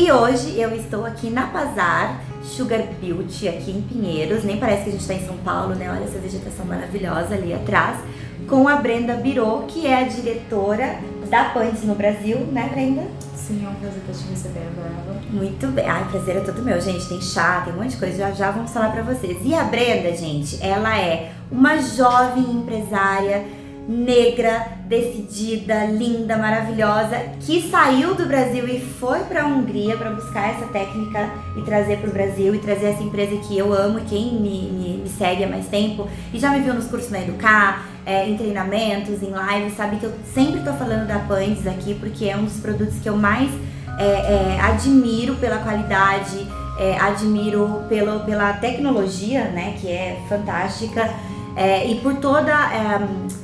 E hoje eu estou aqui na Bazar Sugar Beauty, aqui em Pinheiros. Nem parece que a gente está em São Paulo, né? Olha essa vegetação maravilhosa ali atrás. Com a Brenda Birô, que é a diretora da Pantes no Brasil, né, Brenda? Sim, é um prazer estar te recebendo, Eva. Muito bem. Ai, prazer é todo meu, gente. Tem chá, tem um monte de coisa. Já já vamos falar pra vocês. E a Brenda, gente, ela é uma jovem empresária negra, decidida, linda, maravilhosa, que saiu do Brasil e foi para a Hungria para buscar essa técnica e trazer para o Brasil e trazer essa empresa que eu amo, quem me, me, me, segue há mais tempo e já me viu nos cursos na Educar, é, em treinamentos, em lives, sabe que eu sempre estou falando da Pandes aqui porque é um dos produtos que eu mais é, é, admiro pela qualidade, é, admiro pelo, pela tecnologia, né, que é fantástica, é, e por toda é,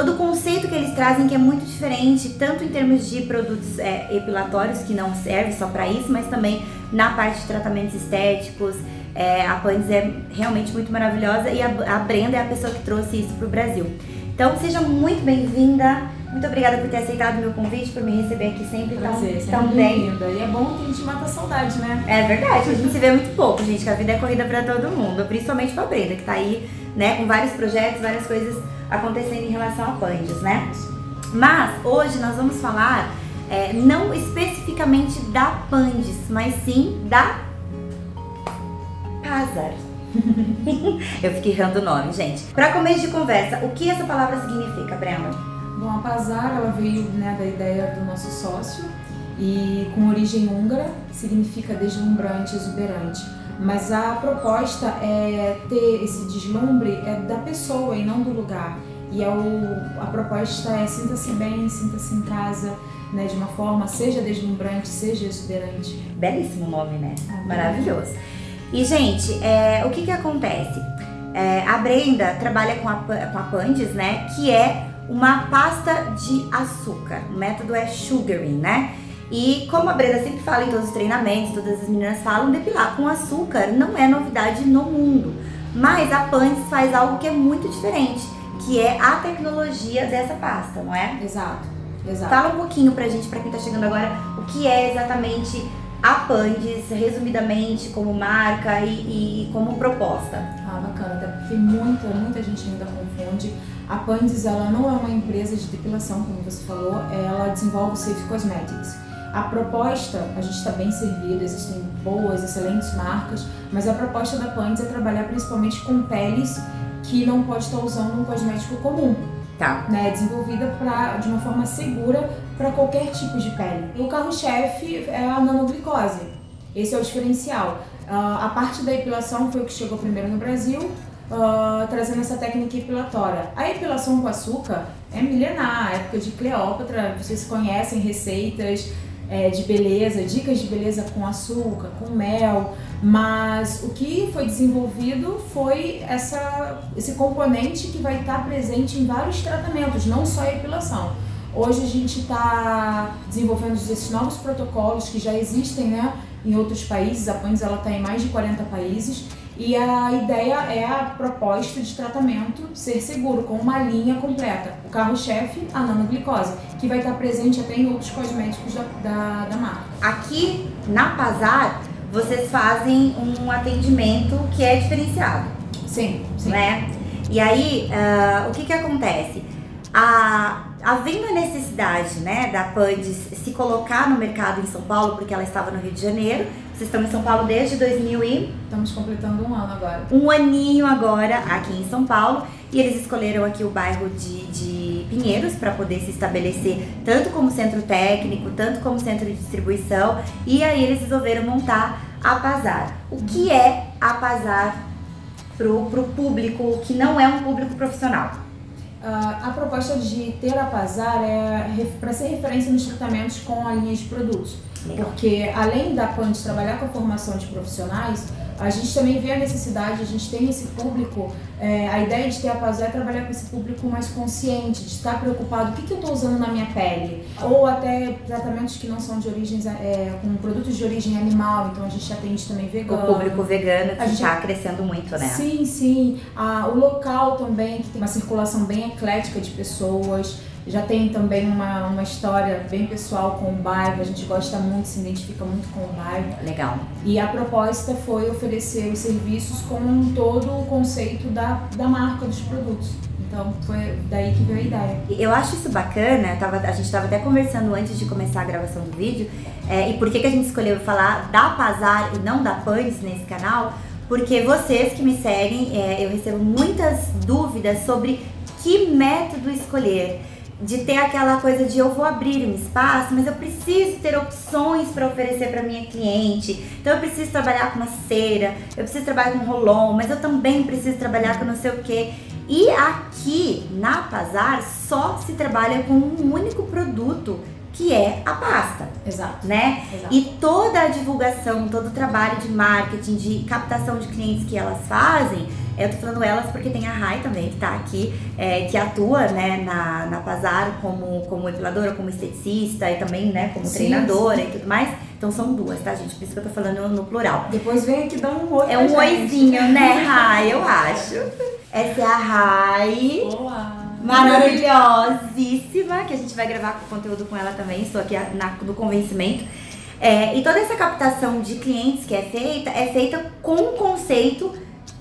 todo o conceito que eles trazem que é muito diferente, tanto em termos de produtos é, epilatórios, que não servem só para isso, mas também na parte de tratamentos estéticos. É, a Pandes é realmente muito maravilhosa e a, a Brenda é a pessoa que trouxe isso para o Brasil. Então seja muito bem-vinda. Muito obrigada por ter aceitado o meu convite, por me receber aqui sempre Prazer, tão, tão bem. E é bom que a gente mata a saudade, né? É verdade, a gente se vê muito pouco, gente, que a vida é corrida para todo mundo, principalmente pra Brenda, que tá aí, né, com vários projetos, várias coisas acontecendo em relação a Pandes, né? Mas hoje nós vamos falar é, não especificamente da Pandes, mas sim da Pazar. Eu fiquei errando o nome, gente. Para começo de conversa, o que essa palavra significa, Brenda? Bom, a Pazar ela veio né, da ideia do nosso sócio e com origem húngara significa deslumbrante, exuberante. Mas a proposta é ter esse deslumbre é da pessoa e não do lugar. E é o, a proposta é sinta-se bem, sinta-se em casa, né, de uma forma, seja deslumbrante, seja exuberante. Belíssimo nome, né? Ah, Maravilhoso. E, gente, é, o que que acontece? É, a Brenda trabalha com a, com a Pandes, né? Que é uma pasta de açúcar. O método é sugaring, né? E como a Brenda sempre fala em todos os treinamentos, todas as meninas falam, depilar com açúcar não é novidade no mundo. Mas a Pandes faz algo que é muito diferente, que é a tecnologia dessa pasta, não é? Exato. Exato. Fala um pouquinho pra gente, pra quem tá chegando agora, o que é exatamente a Pandes, resumidamente, como marca e, e como proposta. Ah, bacana, até porque muita, muita gente ainda confunde. A Pandes, ela não é uma empresa de depilação, como você falou, ela desenvolve Safe Cosmetics. A proposta, a gente está bem servido, existem boas, excelentes marcas, mas a proposta da Pandes é trabalhar principalmente com peles que não pode estar usando um cosmético comum. Tá. Né, desenvolvida pra, de uma forma segura para qualquer tipo de pele. O carro-chefe é a nanoglicose. Esse é o diferencial. Uh, a parte da epilação foi o que chegou primeiro no Brasil, uh, trazendo essa técnica epilatória. A epilação com açúcar é milenar, época de Cleópatra, vocês conhecem receitas é, de beleza, dicas de beleza com açúcar, com mel, mas o que foi desenvolvido foi essa, esse componente que vai estar presente em vários tratamentos, não só a epilação. Hoje a gente está desenvolvendo esses novos protocolos que já existem né, em outros países, a Pães está em mais de 40 países, e a ideia é a proposta de tratamento ser seguro, com uma linha completa. O carro-chefe, a nanoglicose, que vai estar presente até em outros cosméticos da, da, da marca. Aqui na Pazar, vocês fazem um atendimento que é diferenciado. Sim, sim. Né? E aí, uh, o que que acontece? A, havendo a necessidade né, da Pandes se colocar no mercado em São Paulo, porque ela estava no Rio de Janeiro, vocês estão em São Paulo desde 2000 e... Estamos completando um ano agora. Um aninho agora aqui em São Paulo. E eles escolheram aqui o bairro de, de Pinheiros para poder se estabelecer tanto como centro técnico, tanto como centro de distribuição. E aí eles resolveram montar a Pazar. O que é a Pazar pro, pro público que não é um público profissional? Uh, a proposta de ter a Pazar é para ser referência nos tratamentos com a linha de produtos. Legal. Porque além da PAN trabalhar com a formação de profissionais, a gente também vê a necessidade, a gente tem esse público, é, a ideia de ter a Pazé é trabalhar com esse público mais consciente, de estar preocupado, o que, que eu estou usando na minha pele? Ou até tratamentos que não são de origem, é, com produtos de origem animal, então a gente atende também vegano. O público vegano que está crescendo muito, né? Sim, sim. Ah, o local também, que tem uma circulação bem eclética de pessoas, Já tem também uma, uma história bem pessoal com o bairro, a gente gosta muito, se identifica muito com o bairro. Legal. E a proposta foi oferecer os serviços com todo o conceito da, da marca dos produtos. Então foi daí que veio a ideia. Eu acho isso bacana, tava, a gente estava até conversando antes de começar a gravação do vídeo, é, e por que, que a gente escolheu falar da Pazar e não da Panis nesse canal? Porque vocês que me seguem, é, eu recebo muitas dúvidas sobre que método escolher. De ter aquela coisa de eu vou abrir um espaço, mas eu preciso ter opções para oferecer para minha cliente. Então eu preciso trabalhar com uma cera, eu preciso trabalhar com rolon, mas eu também preciso trabalhar com não sei o que. E aqui na Pazar só se trabalha com um único produto que é a pasta. Exato. Né? Exato. E toda a divulgação, todo o trabalho de marketing, de captação de clientes que elas fazem, eu tô falando elas porque tem a Rai também, que tá aqui, é, que atua né, na, na Pazar como, como epiladora, como esteticista e também né, como Sim, treinadora sim. e tudo mais. Então são duas, tá, gente? Por isso que eu tô falando no plural. Depois vem aqui dar um oi É um gente. oizinho, né, Rai? Eu acho. Essa é a Rai. Olá. Maravilhosíssima, que a gente vai gravar conteúdo com ela também. Estou aqui na, no convencimento. É, e toda essa captação de clientes que é feita, é feita com um conceito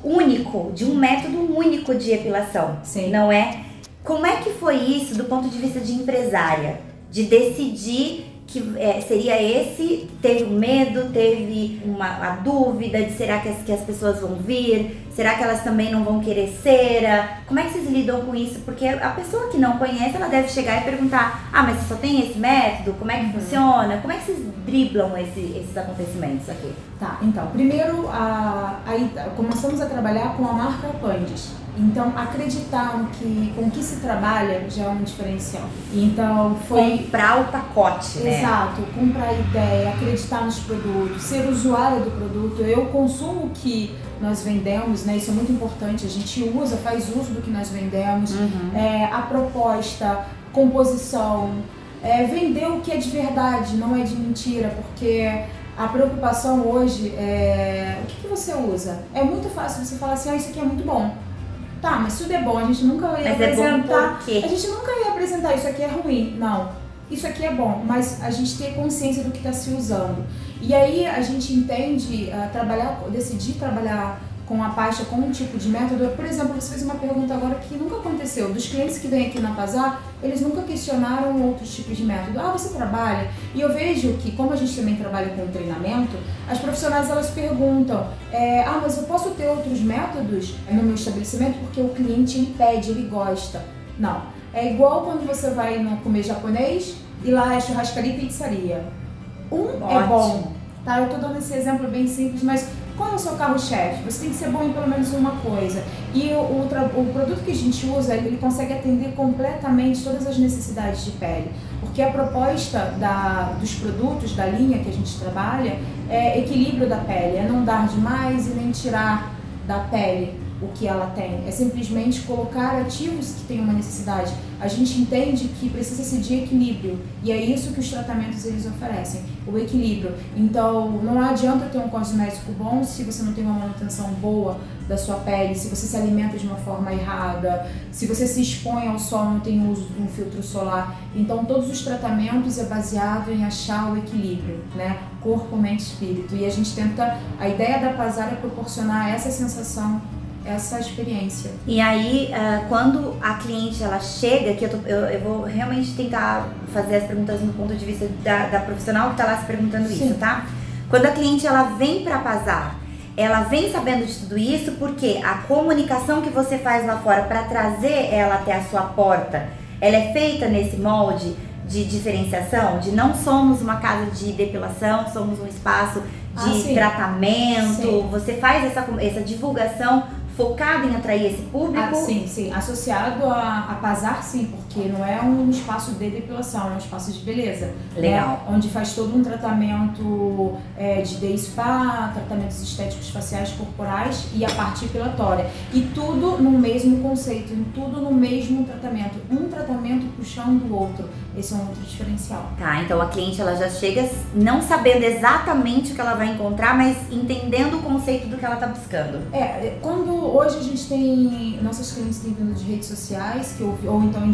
único, de um método único de epilação. Sim. Não é? Como é que foi isso do ponto de vista de empresária? De decidir que é, seria esse, teve um medo, teve uma, a dúvida de será que as, que as pessoas vão vir? Será que elas também não vão querer cera? Como é que vocês lidam com isso? Porque a pessoa que não conhece, ela deve chegar e perguntar: ah, mas só tem esse método? Como é que funciona? Como é que vocês driblam esse- esses acontecimentos aqui? Tá, então, primeiro, a, aí começamos a trabalhar com a marca Pandes. Então, acreditar que, com o que se trabalha já é um diferencial. Então, foi Comprar o pacote, né? Exato, comprar a ideia, acreditar nos produtos, ser usuário do produto. Eu consumo o que nós vendemos, né? Isso é muito importante. A gente usa, faz uso do que nós vendemos. Uhum. É, a proposta, composição, é, vender o que é de verdade, não é de mentira, porque a preocupação hoje é o que, que você usa. É muito fácil você falar assim, ah, isso aqui é muito bom. Tá, mas se tudo é bom, a gente nunca ia Mas é apresentar. quê? A gente nunca ia apresentar isso aqui é ruim. Não. Isso aqui é bom, mas a gente ter consciência do que está se usando. E aí a gente entende, ah, trabalhar, decidir trabalhar com a pasta, com um tipo de método. Por exemplo, você fez uma pergunta agora que nunca aconteceu. Dos clientes que vêm aqui na Pazar, eles nunca questionaram outros tipos de método. Ah, você trabalha? E eu vejo que, como a gente também trabalha com treinamento, as profissionais elas perguntam: é, ah, mas eu posso ter outros métodos no meu estabelecimento porque o cliente ele pede, ele gosta. Não. É igual quando você vai comer japonês e lá é churrascaria e pizzaria. Um é Ótimo. bom, tá? Eu tô dando esse exemplo bem simples, mas qual é o seu carro-chefe? Você tem que ser bom em pelo menos uma coisa. E o, o, o produto que a gente usa, ele consegue atender completamente todas as necessidades de pele. Porque a proposta da, dos produtos, da linha que a gente trabalha, é equilíbrio da pele. É não dar demais e nem tirar da pele o que ela tem. É simplesmente colocar ativos que têm uma necessidade. A gente entende que precisa ser de equilíbrio. E é isso que os tratamentos eles oferecem, o equilíbrio. Então, não adianta ter um cosmético bom se você não tem uma manutenção boa da sua pele, se você se alimenta de uma forma errada, se você se expõe ao sol, não tem uso de um filtro solar. Então, todos os tratamentos é baseado em achar o equilíbrio, né? Corpo, mente, espírito. E a gente tenta, a ideia da Pazar é proporcionar essa sensação, essa experiência. E aí, ah, quando a cliente ela chega, que eu, tô- eu, eu vou realmente tentar fazer as perguntas no ponto de vista da, da profissional que tá lá se perguntando Sim. isso, tá? Quando a cliente ela vem para Pazar, ela vem sabendo de tudo isso porque a comunicação que você faz lá fora para trazer ela até a sua porta, ela é feita nesse molde de diferenciação, de não somos uma casa de depilação, somos um espaço de Ah, tratamento. Sim. Você faz essa, essa divulgação focada em atrair esse público. Ah, sim, sim. Associado a, a Pazar, sim, porque não é um espaço de depilação, é um espaço de beleza. Legal. né? Onde faz todo um tratamento é, de day spa, tratamentos estéticos faciais corporais e a parte epilatória. E tudo no mesmo conceito, em tudo no mesmo tratamento. Um tratamento puxando o outro. Esse é um outro diferencial. Tá, então a cliente ela já chega não sabendo exatamente o que ela vai encontrar, mas entendendo o conceito do que ela tá buscando. É, quando hoje a gente tem, nossos clientes têm vindo de redes sociais, que ouvi, ou então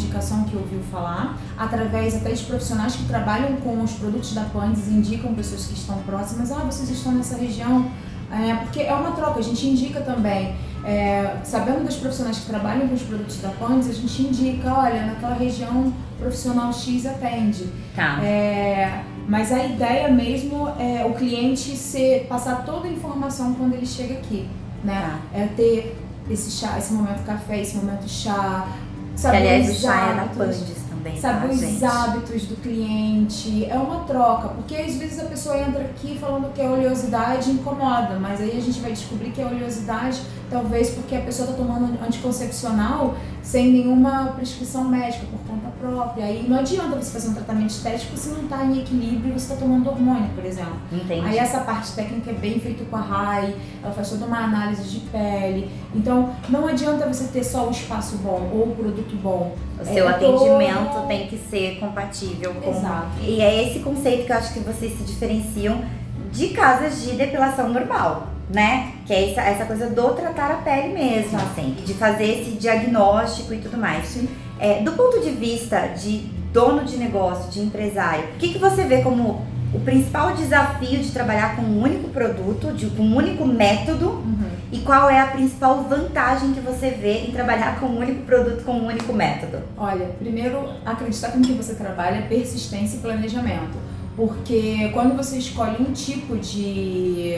que ouviu falar, através até de profissionais que trabalham com os produtos da Pandes, indicam pessoas que estão próximas, ah, vocês estão nessa região, é, porque é uma troca, a gente indica também. É, sabendo dos profissionais que trabalham com os produtos da Pandes, a gente indica, olha, naquela região profissional X atende. Tá. É, mas a ideia mesmo é o cliente ser, passar toda a informação quando ele chega aqui, né? Tá. É ter esse chá, esse momento café, esse momento chá, Que, saber aliás, o chá é da Pandes também, saber tá, os gente? hábitos do cliente, é uma troca, porque às vezes a pessoa entra aqui falando que é oleosidade incomoda, mas aí a gente vai descobrir que é oleosidade talvez porque a pessoa está tomando anticoncepcional sem nenhuma prescrição médica por conta própria. Aí não adianta você fazer um tratamento estético se não está em equilíbrio e você está tomando hormônio, por exemplo. Entendi. Aí essa parte técnica é bem feita com a RAI, ela faz toda uma análise de pele. Então não adianta você ter só o espaço bom ou o produto bom. O seu É atendimento todo- tem que ser compatível com. Exato. E é esse conceito que eu acho que vocês se diferenciam de casas de depilação normal, né? Que é essa, essa coisa do tratar a pele mesmo, assim, de fazer esse diagnóstico e tudo mais. Sim. É, do ponto de vista de dono de negócio, de empresário, o que, que você vê como o principal desafio de trabalhar com um único produto, de, com um único método Uhum. e qual é a principal vantagem que você vê em trabalhar com um único produto, com um único método? Olha, primeiro, acreditar com que você trabalha, persistência e planejamento. Porque quando você escolhe um tipo de.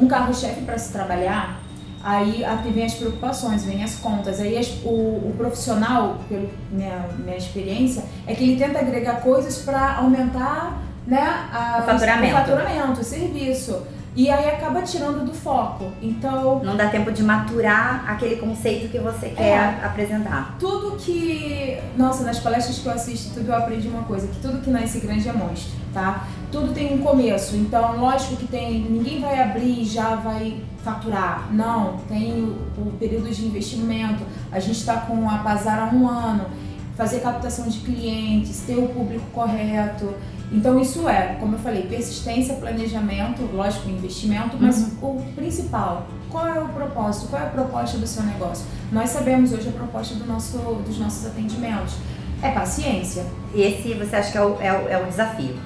um carro-chefe para se trabalhar, aí aqui vem as preocupações, vem as contas. Aí as- o, o profissional, pela minha, minha experiência, é que ele tenta agregar coisas para aumentar né, a- O faturamento. o faturamento, o serviço. E aí acaba tirando do foco. Então, Não dá tempo de maturar aquele conceito que você quer apresentar. tudo que. Nossa, nas palestras que eu assisto, tudo eu aprendi uma coisa: que tudo que nasce grande é monstro, tá? Tudo tem um começo. Então, lógico que tem. Ninguém vai abrir e já vai faturar. Não, tem o, o período de investimento. A gente está com a Pazar há um ano. Fazer captação de clientes, ter o público correto. Então, isso é, como eu falei, persistência, planejamento, lógico, investimento, mas o principal, qual é o propósito? Qual é a proposta do seu negócio? Nós sabemos hoje a proposta do nosso, dos nossos atendimentos. É paciência. E esse você acha que é o, é, o, é o desafio.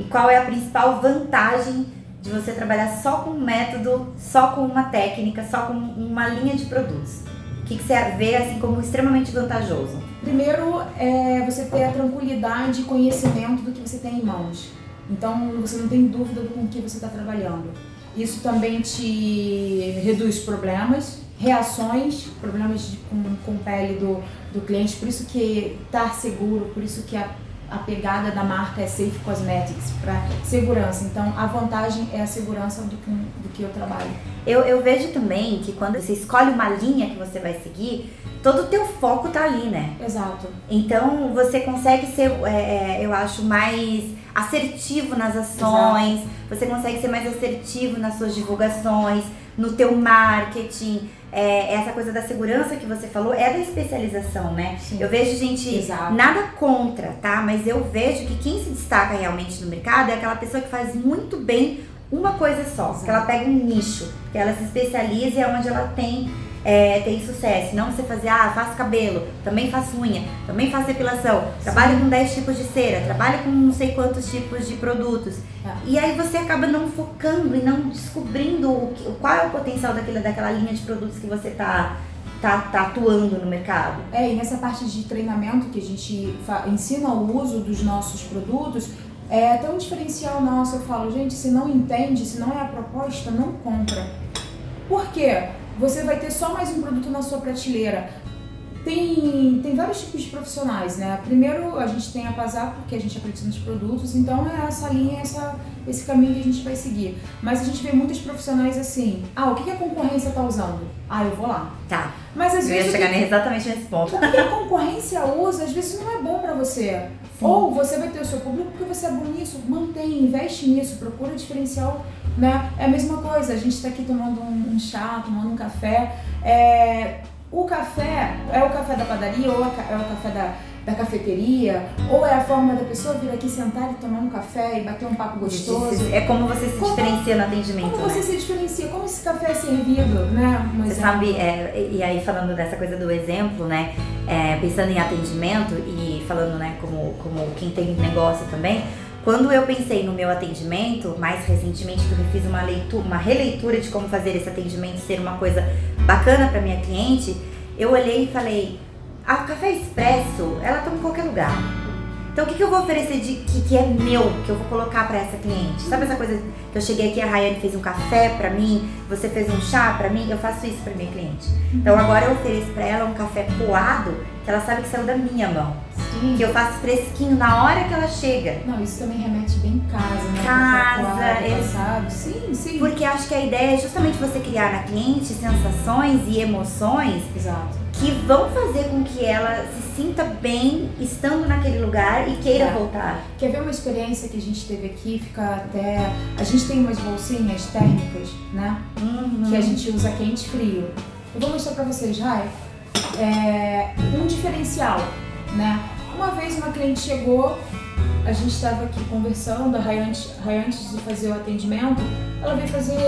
E qual é a principal vantagem de você trabalhar só com um método, só com uma técnica, só com uma linha de produtos? O que, que você vê assim como extremamente vantajoso? Primeiro é você ter a tranquilidade e conhecimento do que você tem em mãos. Então você não tem dúvida com que você está trabalhando. Isso também te reduz problemas, reações, problemas de, com, com pele do, do cliente. Por isso que estar seguro, por isso que a, a pegada da marca é Safe Cosmetics, para segurança. Então a vantagem é a segurança do, que- do que eu trabalho. Eu, eu vejo também que quando você escolhe uma linha que você vai seguir, todo o teu foco tá ali, né? Exato. Então você consegue ser, é, é, eu acho, mais assertivo nas ações, você consegue ser mais assertivo nas suas divulgações, no teu marketing. É, essa coisa da segurança que você falou é da especialização, né? Sim. Eu vejo gente, Exato. nada contra, tá? Mas eu vejo que quem se destaca realmente no mercado é aquela pessoa que faz muito bem uma coisa só, Exato. que ela pega um nicho, que ela se especializa e é onde ela tem é, tem sucesso. Não você fazer, ah, faço cabelo, também faço unha, também faço depilação, trabalho com 10 tipos de cera, trabalho com não sei quantos tipos de produtos. É. E aí você acaba não focando e não descobrindo o que- qual é o potencial daquela, daquela linha de produtos que você tá, tá, tá atuando no mercado. É, e nessa parte de treinamento que a gente ensina o uso dos nossos produtos, é até um diferencial nosso. Eu falo, gente, se não entende, se não é a proposta, não compra. Por quê? Você vai ter só mais um produto na sua prateleira. Tem, tem vários tipos de profissionais, né? Primeiro, a gente tem a Pazar, porque a gente acredita nos produtos, então é essa linha, essa, esse caminho que a gente vai seguir. Mas a gente vê muitos profissionais assim, ah, o que que a concorrência está usando? Ah, eu vou lá. Tá. Mas às Eu ia vezes o que chegar exatamente nesse ponto. o que a concorrência usa, às vezes não é bom pra você. Ou você vai ter o seu público porque você é bom nisso, mantém, investe nisso, procura diferencial, né? É a mesma coisa, a gente tá aqui tomando um, um chá, tomando um café. É, o café é o café da padaria ou é é o café da, da cafeteria, ou é a forma da pessoa vir aqui sentar e tomar um café e bater um papo gostoso. É como você se Como- diferencia no atendimento, Como né? você se diferencia? Como esse café é servido, né? Você sabe, é, e aí falando dessa coisa do exemplo, né? é, pensando em atendimento e falando, né, como, como quem tem negócio também, quando eu pensei no meu atendimento, mais recentemente, que eu fiz uma leitura, uma releitura de como fazer esse atendimento ser uma coisa bacana para minha cliente, eu olhei e falei, a café expresso, ela toma em qualquer lugar. Então o que, que eu vou oferecer de que, que é meu, que eu vou colocar pra essa cliente? Sabe essa coisa que eu cheguei aqui, a Rayane fez um café pra mim, você fez um chá pra mim, eu faço isso pra minha cliente. Então agora eu ofereço pra ela um café coado, que ela sabe que saiu da minha mão. Sim. Que eu faço fresquinho na hora que ela chega. Não, isso também remete bem casa, né? Casa, coado, ex- passado. Sim, sim. Porque acho que a ideia é justamente você criar na cliente sensações e emoções Exato. que vão fazer com que ela se sinta bem estando naquele lugar e queira É. voltar. Quer ver uma experiência que a gente teve aqui? Fica até. A gente tem umas bolsinhas térmicas, né? Uhum. Que a gente usa quente e frio. Eu vou mostrar pra vocês, Rai. É, um diferencial, né? Uma vez uma cliente chegou, a gente estava aqui conversando, a Rai antes, antes de fazer o atendimento, ela veio fazer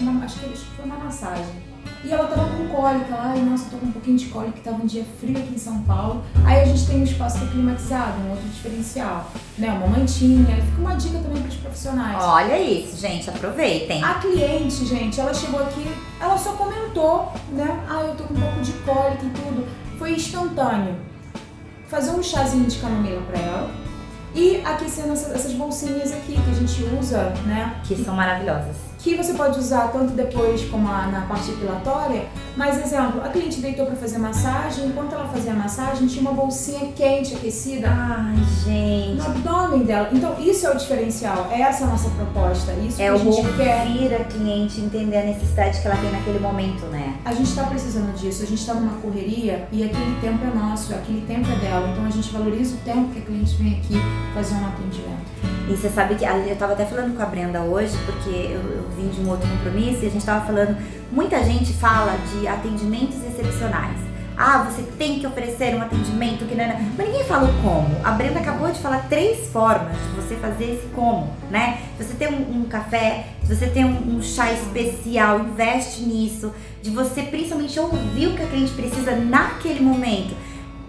uma, acho que foi uma massagem. E ela tava com cólica e nossa, tô com um pouquinho de cólica, tava um dia frio aqui em São Paulo. Aí a gente tem um espaço que é climatizado, um outro diferencial, né? Uma mantinha, fica uma dica também para os profissionais. Olha isso, gente, aproveitem. A cliente, gente, ela chegou aqui, ela só comentou, né? Ah, eu tô com um pouco de cólica e tudo. Foi instantâneo. Fazer um chazinho de camomila pra ela e aquecendo essa- essas bolsinhas aqui que a gente usa, né? Que são maravilhosas. Que você pode usar tanto depois como a- na parte depilatória. Mas, exemplo, a cliente deitou pra fazer massagem, enquanto ela fazia a massagem, tinha uma bolsinha quente, aquecida, Ai, gente. no abdômen dela. Então, isso é o diferencial. Essa é a nossa proposta. Isso É que a gente quer. ouvir a cliente entender a necessidade que ela tem naquele momento, né? A gente está precisando disso, a gente está numa correria e aquele tempo é nosso, aquele tempo é dela. Então a gente valoriza o tempo que a cliente vem aqui fazer um atendimento. E você sabe que eu tava até falando com a Brenda hoje, porque eu, eu vim de um outro compromisso e a gente tava falando. Muita gente fala de atendimentos excepcionais. Ah, você tem que oferecer um atendimento que não é. Mas ninguém fala o como. A Brenda acabou de falar três formas de você fazer esse como, né? Se você tem um, um café, se você tem um, um chá especial, investe nisso. De você principalmente ouvir o que a cliente precisa naquele momento.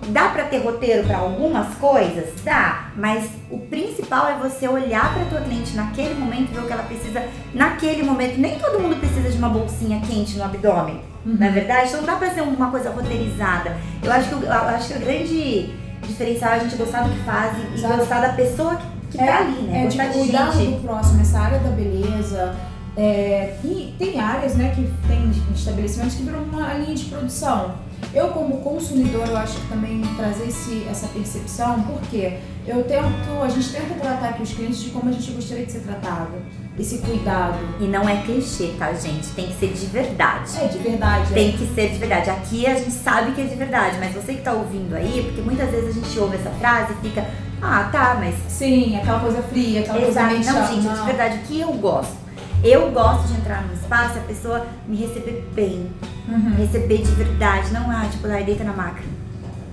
Dá pra ter roteiro pra algumas coisas? Dá, mas o principal é você olhar pra tua cliente naquele momento e ver o que ela precisa naquele momento. Nem todo mundo precisa de uma bolsinha quente no abdômen, é verdade? Então não dá pra ser uma coisa roteirizada. Eu acho que, o- eu acho que o grande diferencial é a gente gostar do que faz e, Exato. gostar da pessoa que, que tá ali, né? É de gostar de cuidar gente. do próximo, essa área da beleza. é, e tem áreas, né, que tem estabelecimentos que viram uma linha de produção. Eu, como consumidor, eu acho que também trazer esse, essa percepção, porque eu tento, a gente tenta tratar aqui os clientes de como a gente gostaria de ser tratado. Esse cuidado. E não é clichê, tá, gente? Tem que ser de verdade. É de verdade. é. Tem que ser de verdade. Aqui a gente sabe que é de verdade, mas você que tá ouvindo aí, porque muitas vezes a gente ouve essa frase e fica, ah, tá, mas. Sim, aquela coisa fria, aquela Exato. coisa meio Não, gente, de verdade, o que eu gosto? Eu gosto de entrar num espaço e a pessoa me receber bem, Uhum. receber de verdade, não ah, tipo, lá deita na maca.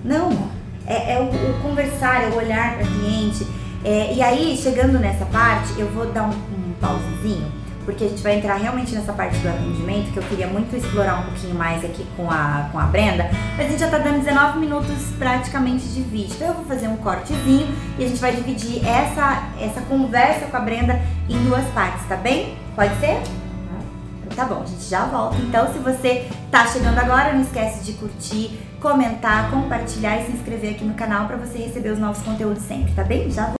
Não, é, é o, o conversar, é o olhar para cliente. É, e aí, chegando nessa parte, eu vou dar um, um pausezinho, porque a gente vai entrar realmente nessa parte do atendimento, que eu queria muito explorar um pouquinho mais aqui com a, com a Brenda, mas a gente já tá dando 19 minutos praticamente de vídeo. Então eu vou fazer um cortezinho e a gente vai dividir essa, essa conversa com a Brenda em duas partes, tá bem? Pode ser? Tá bom, a gente já volta. Então, se você tá chegando agora, não esquece de curtir, comentar, compartilhar e se inscrever aqui no canal para você receber os novos conteúdos sempre, tá bem? Já